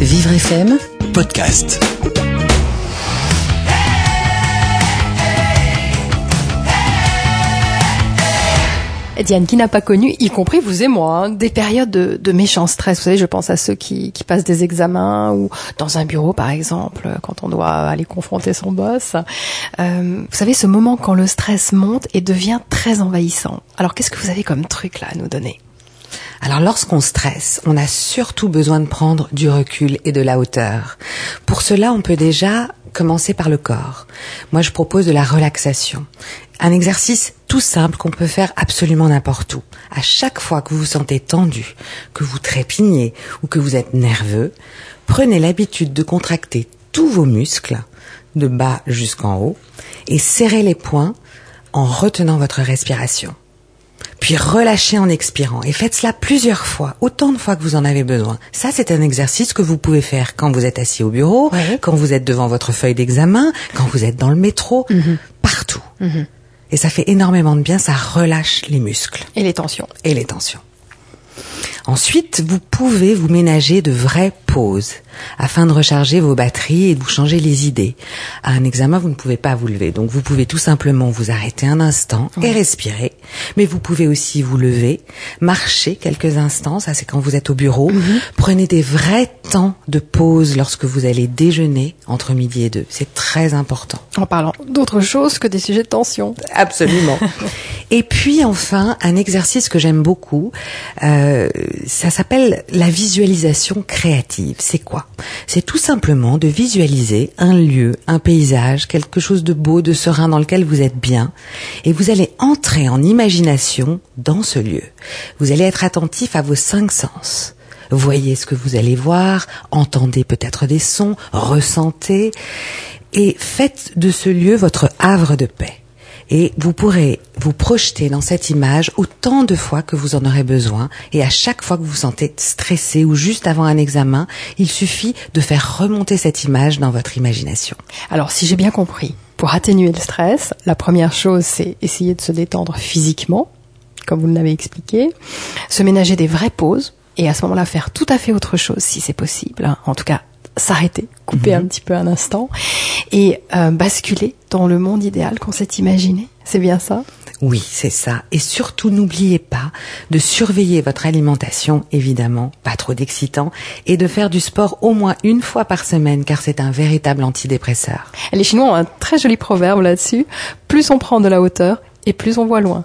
Vivre FM podcast. Diane, qui n'a pas connu, y compris vous et moi, hein, des périodes de, de, méchant stress. Vous savez, je pense à ceux qui, qui, passent des examens ou dans un bureau, par exemple, quand on doit aller confronter son boss. Euh, vous savez, ce moment quand le stress monte et devient très envahissant. Alors, qu'est-ce que vous avez comme truc là à nous donner? Alors lorsqu'on stresse, on a surtout besoin de prendre du recul et de la hauteur. Pour cela, on peut déjà commencer par le corps. Moi, je propose de la relaxation. Un exercice tout simple qu'on peut faire absolument n'importe où. À chaque fois que vous vous sentez tendu, que vous trépignez ou que vous êtes nerveux, prenez l'habitude de contracter tous vos muscles, de bas jusqu'en haut, et serrez les poings en retenant votre respiration puis relâchez en expirant et faites cela plusieurs fois, autant de fois que vous en avez besoin. Ça, c'est un exercice que vous pouvez faire quand vous êtes assis au bureau, quand vous êtes devant votre feuille d'examen, quand vous êtes dans le métro, mhm. partout. Mhm. Et ça fait énormément de bien, ça relâche les muscles. Et les tensions. Et les tensions. Ensuite, vous pouvez vous ménager de vraies pauses afin de recharger vos batteries et de vous changer les idées. À un examen, vous ne pouvez pas vous lever, donc vous pouvez tout simplement vous arrêter un instant et respirer. Mais vous pouvez aussi vous lever, marcher quelques instants, ça c'est quand vous êtes au bureau. Mhm. Prenez des vrais temps de pause lorsque vous allez déjeuner entre midi et deux. C'est très important. En parlant d'autre chose que des sujets de tension. Absolument. et puis enfin, un exercice que j'aime beaucoup, euh, ça s'appelle la visualisation créative. C'est quoi? C'est tout simplement de visualiser un lieu, un paysage, quelque chose de beau, de serein dans lequel vous êtes bien, et vous allez entrer en imagination dans ce lieu. Vous allez être attentif à vos cinq sens. Voyez ce que vous allez voir, entendez peut-être des sons, ressentez, et faites de ce lieu votre havre de paix et vous pourrez vous projeter dans cette image autant de fois que vous en aurez besoin et à chaque fois que vous vous sentez stressé ou juste avant un examen, il suffit de faire remonter cette image dans votre imagination. Alors si j'ai bien compris, pour atténuer le stress, la première chose c'est essayer de se détendre physiquement, comme vous l'avez expliqué, se ménager des vraies pauses et à ce moment-là faire tout à fait autre chose si c'est possible. En tout cas, s'arrêter, couper mhm. un petit peu un instant et euh, basculer dans le monde idéal qu'on s'est imaginé. C'est bien ça? Oui, c'est ça. Et surtout, n'oubliez pas de surveiller votre alimentation, évidemment, pas trop d'excitant, et de faire du sport au moins une fois par semaine, car c'est un véritable antidépresseur. Les Chinois ont un très joli proverbe là-dessus. Plus on prend de la hauteur, et plus on voit loin.